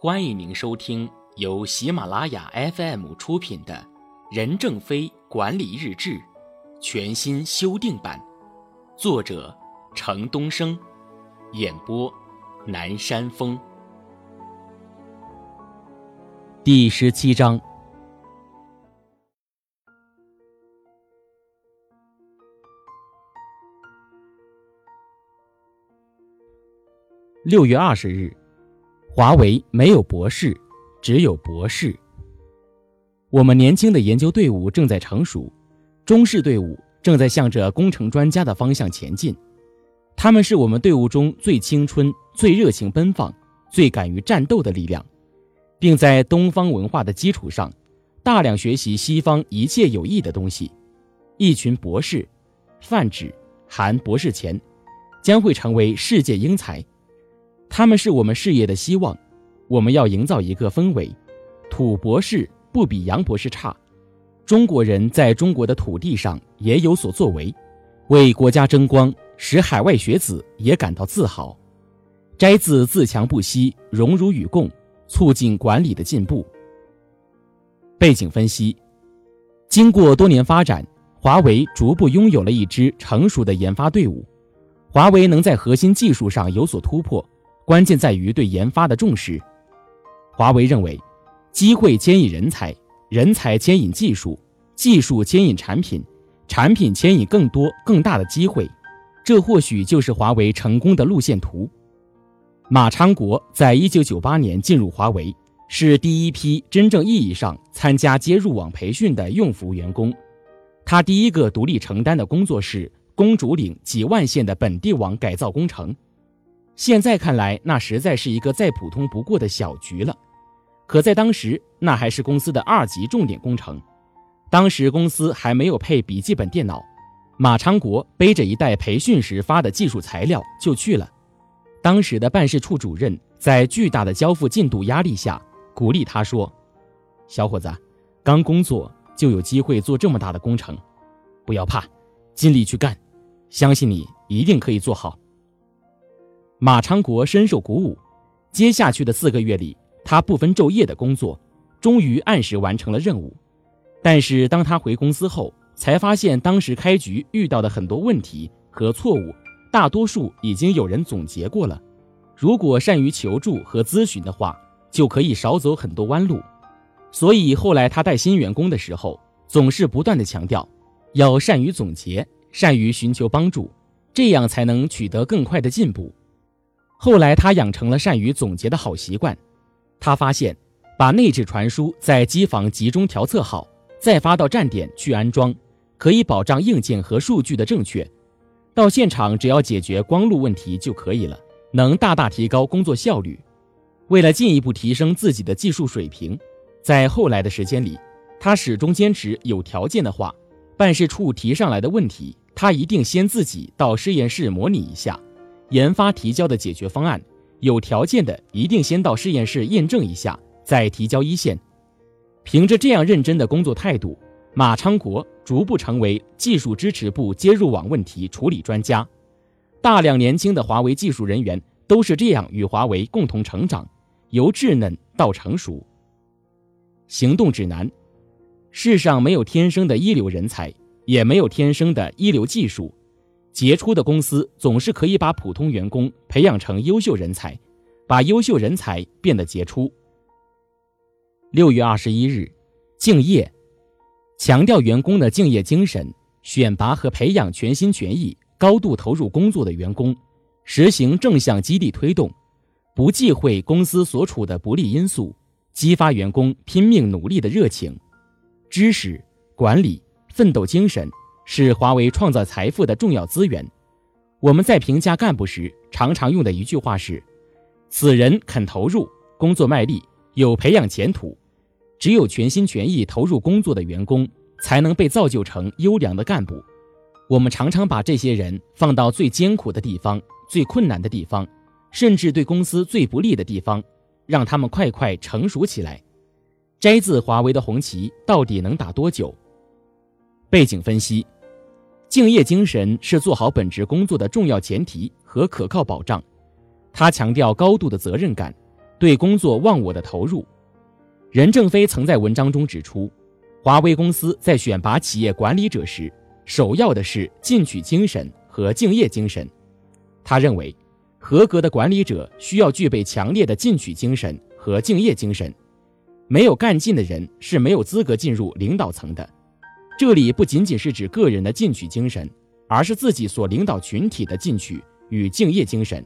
欢迎您收听由喜马拉雅 FM 出品的《任正非管理日志》全新修订版，作者程东升，演播南山风。第十七章。六月二十日，华为没有博士，只有博士。我们年轻的研究队伍正在成熟，中式队伍正在向着工程专家的方向前进。他们是我们队伍中最青春、最热情奔放、最敢于战斗的力量，并在东方文化的基础上，大量学习西方一切有益的东西。一群博士，泛指含博士前，将会成为世界英才。他们是我们事业的希望，我们要营造一个氛围，土博士不比洋博士差，中国人在中国的土地上也有所作为，为国家争光，使海外学子也感到自豪。摘自自强不息，荣辱与共，促进管理的进步。背景分析：经过多年发展，华为逐步拥有了一支成熟的研发队伍。华为能在核心技术上有所突破。关键在于对研发的重视。华为认为，机会牵引人才，人才牵引技术，技术牵引产品，产品牵引更多更大的机会。这或许就是华为成功的路线图。马昌国在一九九八年进入华为，是第一批真正意义上参加接入网培训的用服员工。他第一个独立承担的工作是公主岭几万线的本地网改造工程。现在看来，那实在是一个再普通不过的小局了。可在当时，那还是公司的二级重点工程。当时公司还没有配笔记本电脑，马昌国背着一袋培训时发的技术材料就去了。当时的办事处主任在巨大的交付进度压力下，鼓励他说：“小伙子，刚工作就有机会做这么大的工程，不要怕，尽力去干，相信你一定可以做好。”马昌国深受鼓舞，接下去的四个月里，他不分昼夜的工作，终于按时完成了任务。但是当他回公司后，才发现当时开局遇到的很多问题和错误，大多数已经有人总结过了。如果善于求助和咨询的话，就可以少走很多弯路。所以后来他带新员工的时候，总是不断的强调，要善于总结，善于寻求帮助，这样才能取得更快的进步。后来，他养成了善于总结的好习惯。他发现，把内置传输在机房集中调测好，再发到站点去安装，可以保障硬件和数据的正确。到现场只要解决光路问题就可以了，能大大提高工作效率。为了进一步提升自己的技术水平，在后来的时间里，他始终坚持有条件的话，办事处提上来的问题，他一定先自己到实验室模拟一下。研发提交的解决方案，有条件的一定先到实验室验证一下，再提交一线。凭着这样认真的工作态度，马昌国逐步成为技术支持部接入网问题处理专家。大量年轻的华为技术人员都是这样与华为共同成长，由稚嫩到成熟。行动指南：世上没有天生的一流人才，也没有天生的一流技术。杰出的公司总是可以把普通员工培养成优秀人才，把优秀人才变得杰出。六月二十一日，敬业，强调员工的敬业精神，选拔和培养全心全意、高度投入工作的员工，实行正向激励推动，不忌讳公司所处的不利因素，激发员工拼命努力的热情，知识、管理、奋斗精神。是华为创造财富的重要资源。我们在评价干部时常常用的一句话是：“此人肯投入，工作卖力，有培养前途。”只有全心全意投入工作的员工，才能被造就成优良的干部。我们常常把这些人放到最艰苦的地方、最困难的地方，甚至对公司最不利的地方，让他们快快成熟起来。摘自华为的红旗到底能打多久？背景分析。敬业精神是做好本职工作的重要前提和可靠保障。他强调高度的责任感，对工作忘我的投入。任正非曾在文章中指出，华为公司在选拔企业管理者时，首要的是进取精神和敬业精神。他认为，合格的管理者需要具备强烈的进取精神和敬业精神。没有干劲的人是没有资格进入领导层的。这里不仅仅是指个人的进取精神，而是自己所领导群体的进取与敬业精神。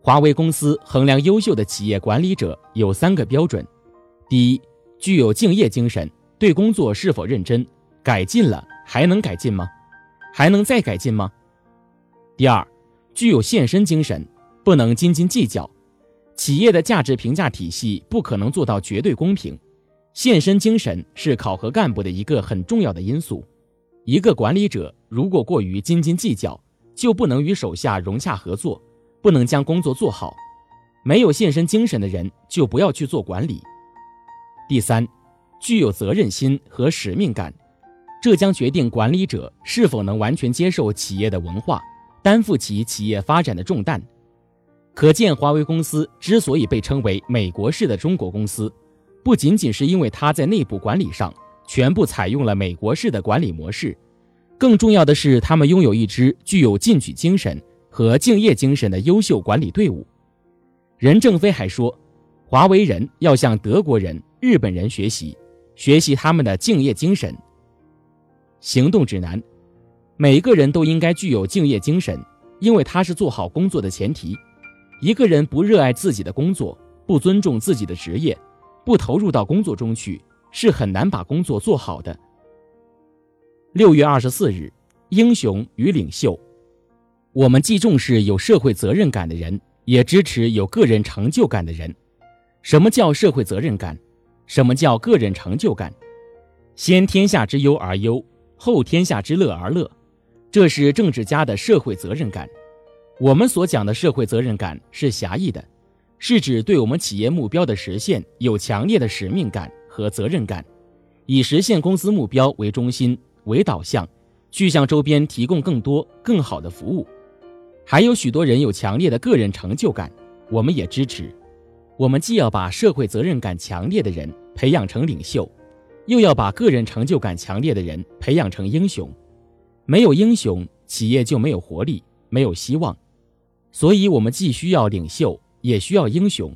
华为公司衡量优秀的企业管理者有三个标准：第一，具有敬业精神，对工作是否认真，改进了还能改进吗？还能再改进吗？第二，具有献身精神，不能斤斤计较。企业的价值评价体系不可能做到绝对公平，献身精神是考核干部的一个很重要的因素。一个管理者如果过于斤斤计较，就不能与手下融洽合作，不能将工作做好。没有献身精神的人就不要去做管理。第三，具有责任心和使命感，这将决定管理者是否能完全接受企业的文化，担负起企业发展的重担。可见，华为公司之所以被称为美国式的中国公司，不仅仅是因为它在内部管理上全部采用了美国式的管理模式，更重要的是，他们拥有一支具有进取精神和敬业精神的优秀管理队伍。任正非还说，华为人要向德国人、日本人学习，学习他们的敬业精神。行动指南：每个人都应该具有敬业精神，因为它是做好工作的前提。一个人不热爱自己的工作，不尊重自己的职业，不投入到工作中去，是很难把工作做好的。六月二十四日，英雄与领袖，我们既重视有社会责任感的人，也支持有个人成就感的人。什么叫社会责任感？什么叫个人成就感？先天下之忧而忧，后天下之乐而乐，这是政治家的社会责任感。我们所讲的社会责任感是狭义的，是指对我们企业目标的实现有强烈的使命感和责任感，以实现公司目标为中心为导向，去向周边提供更多更好的服务。还有许多人有强烈的个人成就感，我们也支持。我们既要把社会责任感强烈的人培养成领袖，又要把个人成就感强烈的人培养成英雄。没有英雄，企业就没有活力，没有希望。所以，我们既需要领袖，也需要英雄，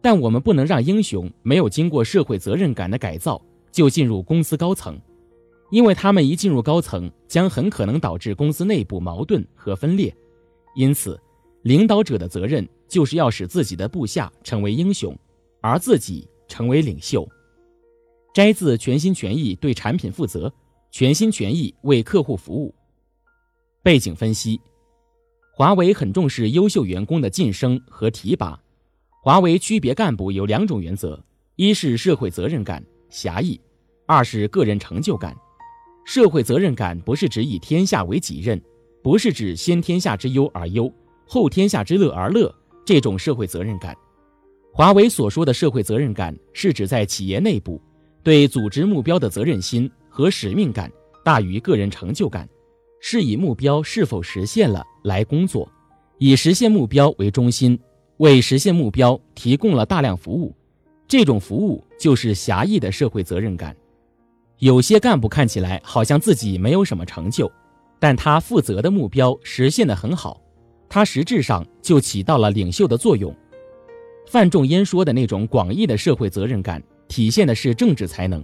但我们不能让英雄没有经过社会责任感的改造就进入公司高层，因为他们一进入高层，将很可能导致公司内部矛盾和分裂。因此，领导者的责任就是要使自己的部下成为英雄，而自己成为领袖。摘自《全心全意对产品负责，全心全意为客户服务》。背景分析。华为很重视优秀员工的晋升和提拔。华为区别干部有两种原则：一是社会责任感狭义，二是个人成就感。社会责任感不是指以天下为己任，不是指先天下之忧而忧，后天下之乐而乐这种社会责任感。华为所说的社会责任感，是指在企业内部对组织目标的责任心和使命感大于个人成就感。是以目标是否实现了来工作，以实现目标为中心，为实现目标提供了大量服务，这种服务就是狭义的社会责任感。有些干部看起来好像自己没有什么成就，但他负责的目标实现得很好，他实质上就起到了领袖的作用。范仲淹说的那种广义的社会责任感，体现的是政治才能；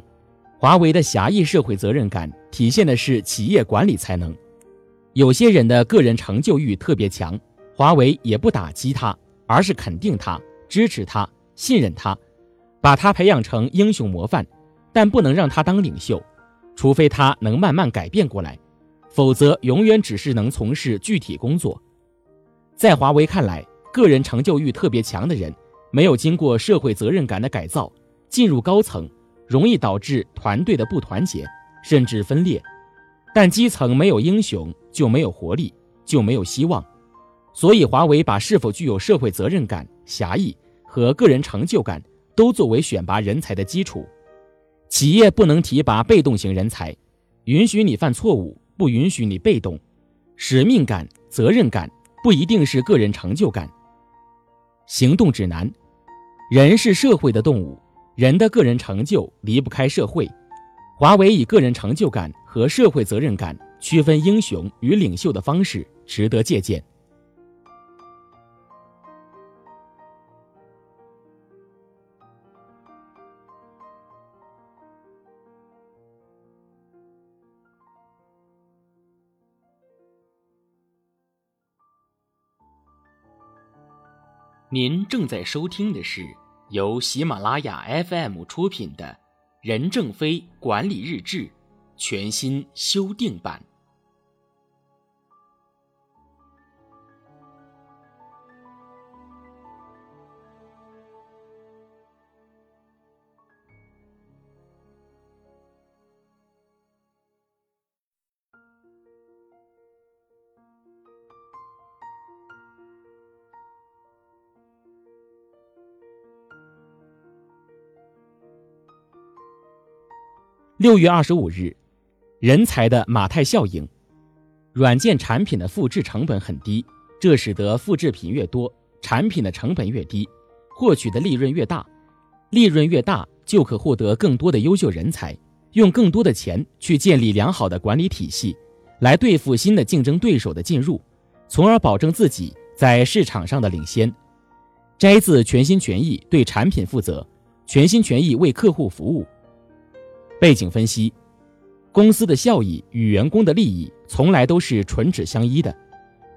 华为的狭义社会责任感，体现的是企业管理才能。有些人的个人成就欲特别强，华为也不打击他，而是肯定他、支持他、信任他，把他培养成英雄模范，但不能让他当领袖，除非他能慢慢改变过来，否则永远只是能从事具体工作。在华为看来，个人成就欲特别强的人，没有经过社会责任感的改造，进入高层，容易导致团队的不团结，甚至分裂。但基层没有英雄，就没有活力，就没有希望。所以，华为把是否具有社会责任感、侠义和个人成就感都作为选拔人才的基础。企业不能提拔被动型人才，允许你犯错误，不允许你被动。使命感、责任感不一定是个人成就感。行动指南：人是社会的动物，人的个人成就离不开社会。华为以个人成就感和社会责任感区分英雄与领袖的方式，值得借鉴。您正在收听的是由喜马拉雅 FM 出品的《任正非管理日志》全新修订版。六月二十五日，人才的马太效应。软件产品的复制成本很低，这使得复制品越多，产品的成本越低，获取的利润越大。利润越大，就可获得更多的优秀人才，用更多的钱去建立良好的管理体系，来对付新的竞争对手的进入，从而保证自己在市场上的领先。摘自全心全意对产品负责，全心全意为客户服务。背景分析：公司的效益与员工的利益从来都是唇齿相依的。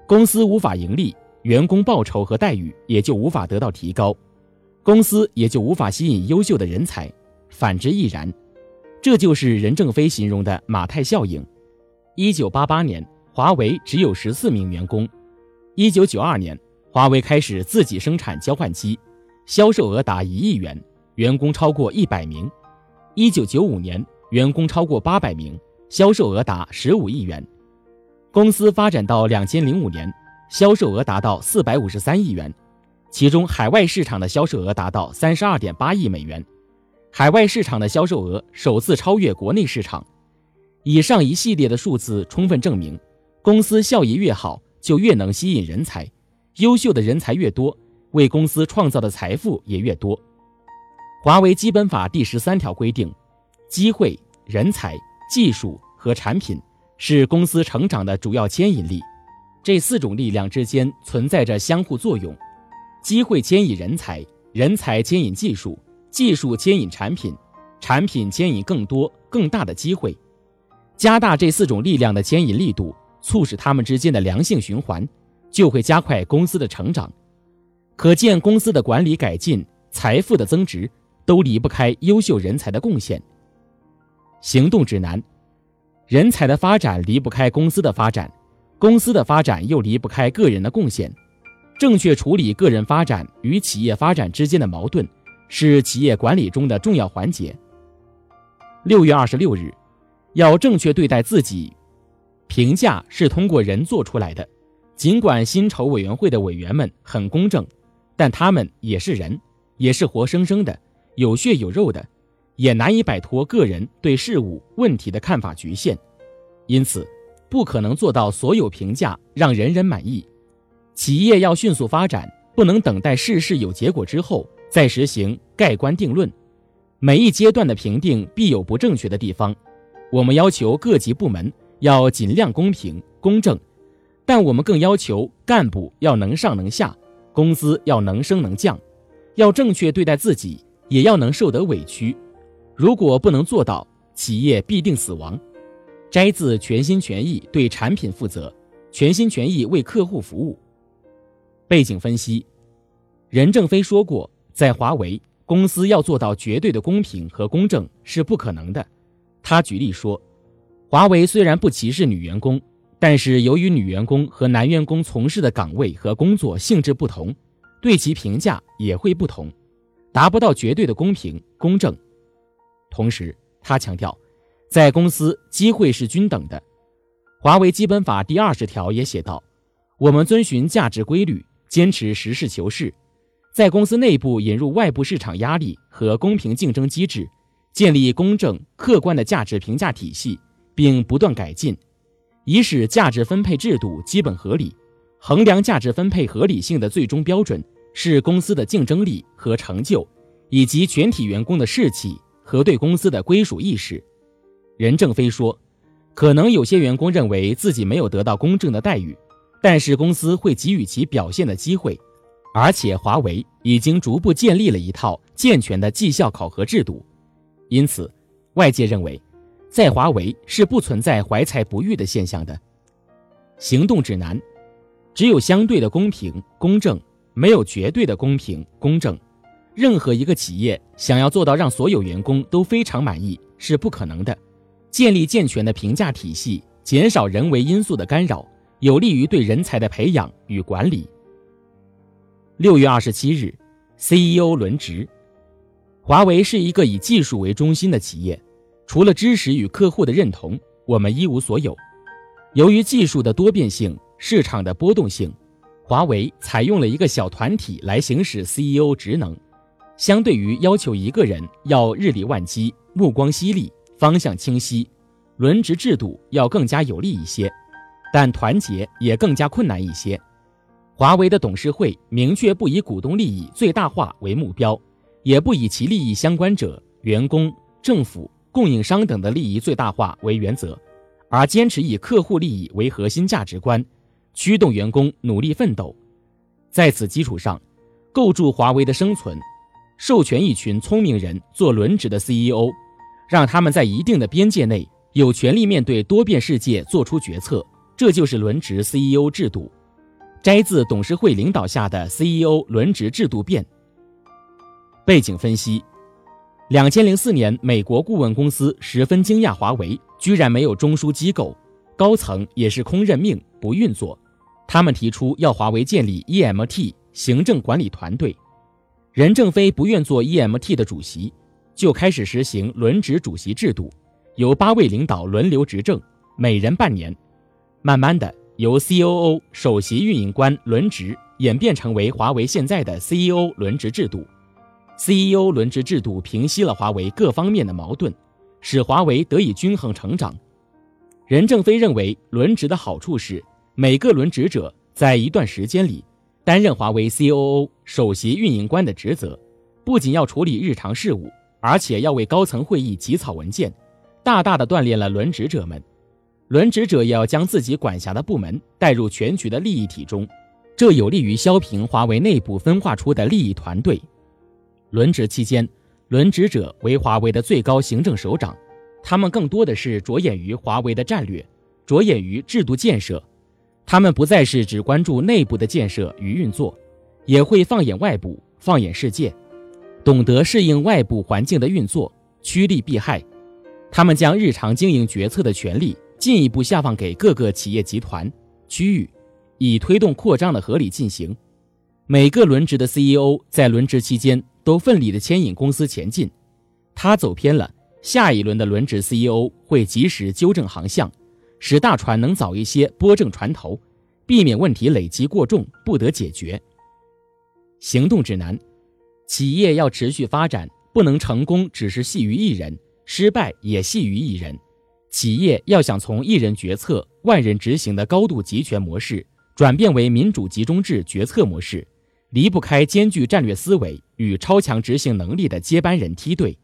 公司无法盈利，员工报酬和待遇也就无法得到提高，公司也就无法吸引优秀的人才，反之亦然。这就是任正非形容的马太效应。一九八八年，华为只有十四名员工；一九九二年，华为开始自己生产交换机，销售额达一亿元，员工超过一百名。一九九五年，员工超过八百名，销售额达十五亿元。公司发展到两千零五年，销售额达到四百五十三亿元，其中海外市场的销售额达到三十二点八亿美元，海外市场的销售额首次超越国内市场。以上一系列的数字充分证明，公司效益越好，就越能吸引人才，优秀的人才越多，为公司创造的财富也越多。华为基本法第十三条规定，机会、人才、技术和产品是公司成长的主要牵引力。这四种力量之间存在着相互作用，机会牵引人才，人才牵引技术，技术牵引产品，产品牵引更多更大的机会。加大这四种力量的牵引力度，促使它们之间的良性循环，就会加快公司的成长。可见，公司的管理改进、财富的增值。都离不开优秀人才的贡献。行动指南：人才的发展离不开公司的发展，公司的发展又离不开个人的贡献。正确处理个人发展与企业发展之间的矛盾，是企业管理中的重要环节。六月二十六日，要正确对待自己。评价是通过人做出来的，尽管薪酬委员会的委员们很公正，但他们也是人，也是活生生的。有血有肉的，也难以摆脱个人对事物问题的看法局限，因此不可能做到所有评价让人人满意。企业要迅速发展，不能等待事事有结果之后再实行盖棺定论。每一阶段的评定必有不正确的地方，我们要求各级部门要尽量公平公正，但我们更要求干部要能上能下，工资要能升能降，要正确对待自己。也要能受得委屈，如果不能做到，企业必定死亡。摘自全心全意对产品负责，全心全意为客户服务。背景分析：任正非说过，在华为公司要做到绝对的公平和公正是不可能的。他举例说，华为虽然不歧视女员工，但是由于女员工和男员工从事的岗位和工作性质不同，对其评价也会不同。达不到绝对的公平公正。同时，他强调，在公司机会是均等的。华为基本法第二十条也写道：“我们遵循价值规律，坚持实事求是，在公司内部引入外部市场压力和公平竞争机制，建立公正客观的价值评价体系，并不断改进，以使价值分配制度基本合理。衡量价值分配合理性的最终标准。”是公司的竞争力和成就，以及全体员工的士气和对公司的归属意识。任正非说：“可能有些员工认为自己没有得到公正的待遇，但是公司会给予其表现的机会，而且华为已经逐步建立了一套健全的绩效考核制度。因此，外界认为，在华为是不存在怀才不遇的现象的。”行动指南：只有相对的公平公正，没有绝对的公平公正。任何一个企业想要做到让所有员工都非常满意是不可能的。建立健全的评价体系，减少人为因素的干扰，有利于对人才的培养与管理。六月二十七日，CEO 轮值。华为是一个以技术为中心的企业，除了知识与客户的认同，我们一无所有。由于技术的多变性、市场的波动性，华为采用了一个小团体来行使 CEO 职能，相对于要求一个人要日理万机、目光犀利。方向清晰，轮值制度要更加有利一些，但团结也更加困难一些。华为的董事会明确不以股东利益最大化为目标，也不以其利益相关者、员工、政府、供应商等的利益最大化为原则，而坚持以客户利益为核心价值观，驱动员工努力奋斗。在此基础上，构筑华为的生存，授权一群聪明人做轮值的 CEO。让他们在一定的边界内有权利面对多变世界做出决策，这就是轮值 CEO 制度。摘自董事会领导下的 CEO 轮值制度变。背景分析：两千零四年，美国顾问公司十分惊讶华为居然没有中枢机构，高层也是空任命不运作。他们提出要华为建立 EMT 行政管理团队，任正非不愿做 EMT 的主席。就开始实行轮值主席制度，由八位领导轮流执政，每人半年。慢慢的，由 COO 首席运营官轮值演变成为华为现在的 CEO 轮值制度。CEO 轮值制度平息了华为各方面的矛盾，使华为得以均衡成长。任正非认为，轮值的好处是每个轮值者在一段时间里担任华为 COO 首席运营官的职责，不仅要处理日常事务。而且要为高层会议起草文件，大大的锻炼了轮值者们。轮值者也要将自己管辖的部门带入全局的利益体中，这有利于削平华为内部分化出的利益团队。轮值期间，轮值者为华为的最高行政首长，他们更多的是着眼于华为的战略，着眼于制度建设。他们不再是只关注内部的建设与运作，也会放眼外部，放眼世界。懂得适应外部环境的运作，趋利避害。他们将日常经营决策的权利进一步下放给各个企业集团、区域，以推动扩张的合理进行。每个轮值的 CEO 在轮值期间都奋力的牵引公司前进。他走偏了，下一轮的轮值 CEO 会及时纠正航向，使大船能早一些拨正船头，避免问题累积过重不得解决。行动指南。企业要持续发展，不能成功只是系于一人，失败也系于一人。企业要想从一人决策、万人执行的高度集权模式，转变为民主集中制决策模式，离不开兼具战略思维与超强执行能力的接班人梯队。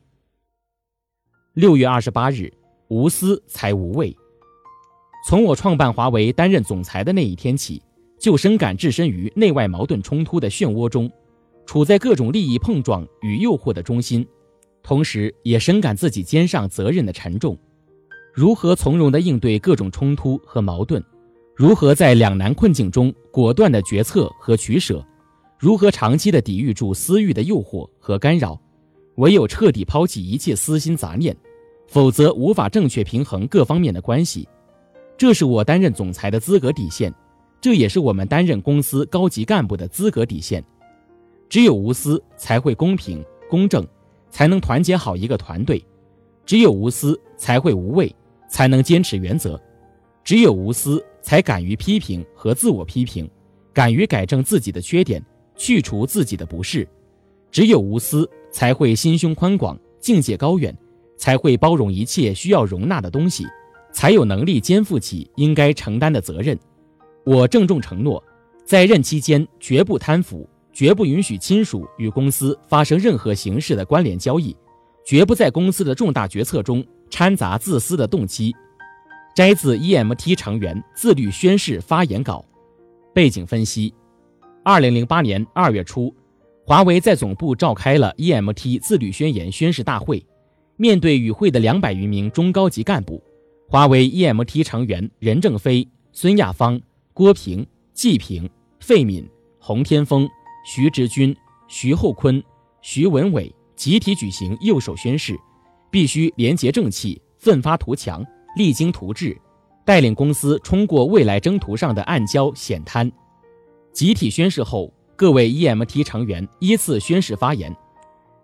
六月二十八日，无私才无畏。从我创办华为、担任总裁的那一天起，就深感置身于内外矛盾冲突的漩涡中。处在各种利益碰撞与诱惑的中心，同时也深感自己肩上责任的沉重。如何从容地应对各种冲突和矛盾？如何在两难困境中果断的决策和取舍？如何长期的抵御住私欲的诱惑和干扰？唯有彻底抛弃一切私心杂念，否则无法正确平衡各方面的关系。这是我担任总裁的资格底线，这也是我们担任公司高级干部的资格底线。只有无私，才会公平公正，才能团结好一个团队；只有无私，才会无畏，才能坚持原则；只有无私，才敢于批评和自我批评，敢于改正自己的缺点，去除自己的不是；只有无私，才会心胸宽广，境界高远，才会包容一切需要容纳的东西，才有能力肩负起应该承担的责任。我郑重承诺，在任期间绝不贪腐。绝不允许亲属与公司发生任何形式的关联交易，绝不在公司的重大决策中掺杂自私的动机。摘自 EMT 成员自律宣誓发言稿。背景分析：二零零八年二月初，华为在总部召开了 EMT 自律宣言宣誓大会。面对与会的两百余名中高级干部，华为 EMT 成员任正非、孙亚芳、郭平、季平、费敏、洪天峰、徐直军、徐厚坤、徐文伟集体举行右手宣誓，必须廉洁正气、奋发图强。励精图治，带领公司冲过未来征途上的暗礁险滩。集体宣誓后，各位 EMT 成员依次宣誓发言。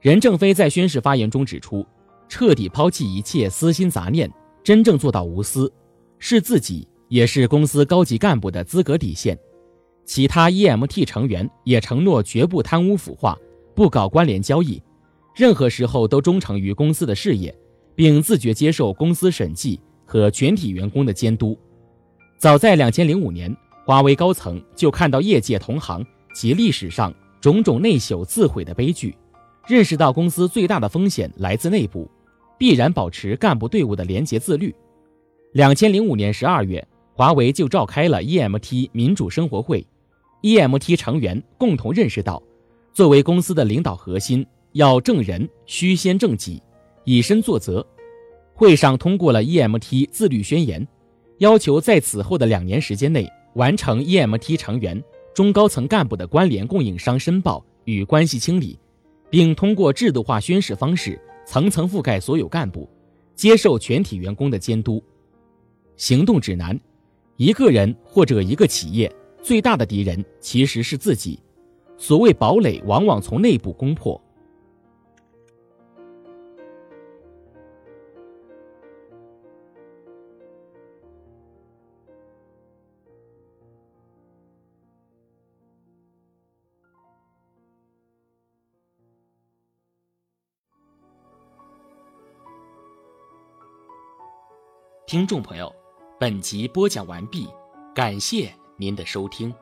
任正非在宣誓发言中指出，彻底抛弃一切私心杂念，真正做到无私，是自己也是公司高级干部的资格底线。其他 EMT 成员也承诺绝不贪污腐化，不搞关联交易，任何时候都忠诚于公司的事业，并自觉接受公司审计。和全体员工的监督。早在两千零五年，华为高层就看到业界同行及历史上种种内朽自毁的悲剧，认识到公司最大的风险来自内部，必然保持干部队伍的廉洁自律。两千零五年十二月，华为就召开了 EMT 民主生活会，EMT 成员共同认识到，作为公司的领导核心，要正人须先正己，以身作则。会上通过了 EMT 自律宣言，要求在此后的两年时间内完成 EMT 成员中高层干部的关联供应商申报与关系清理，并通过制度化宣誓方式层层覆盖所有干部，接受全体员工的监督。行动指南：一个人或者一个企业最大的敌人其实是自己，所谓堡垒往往从内部攻破。听众朋友，本集播讲完毕，感谢您的收听。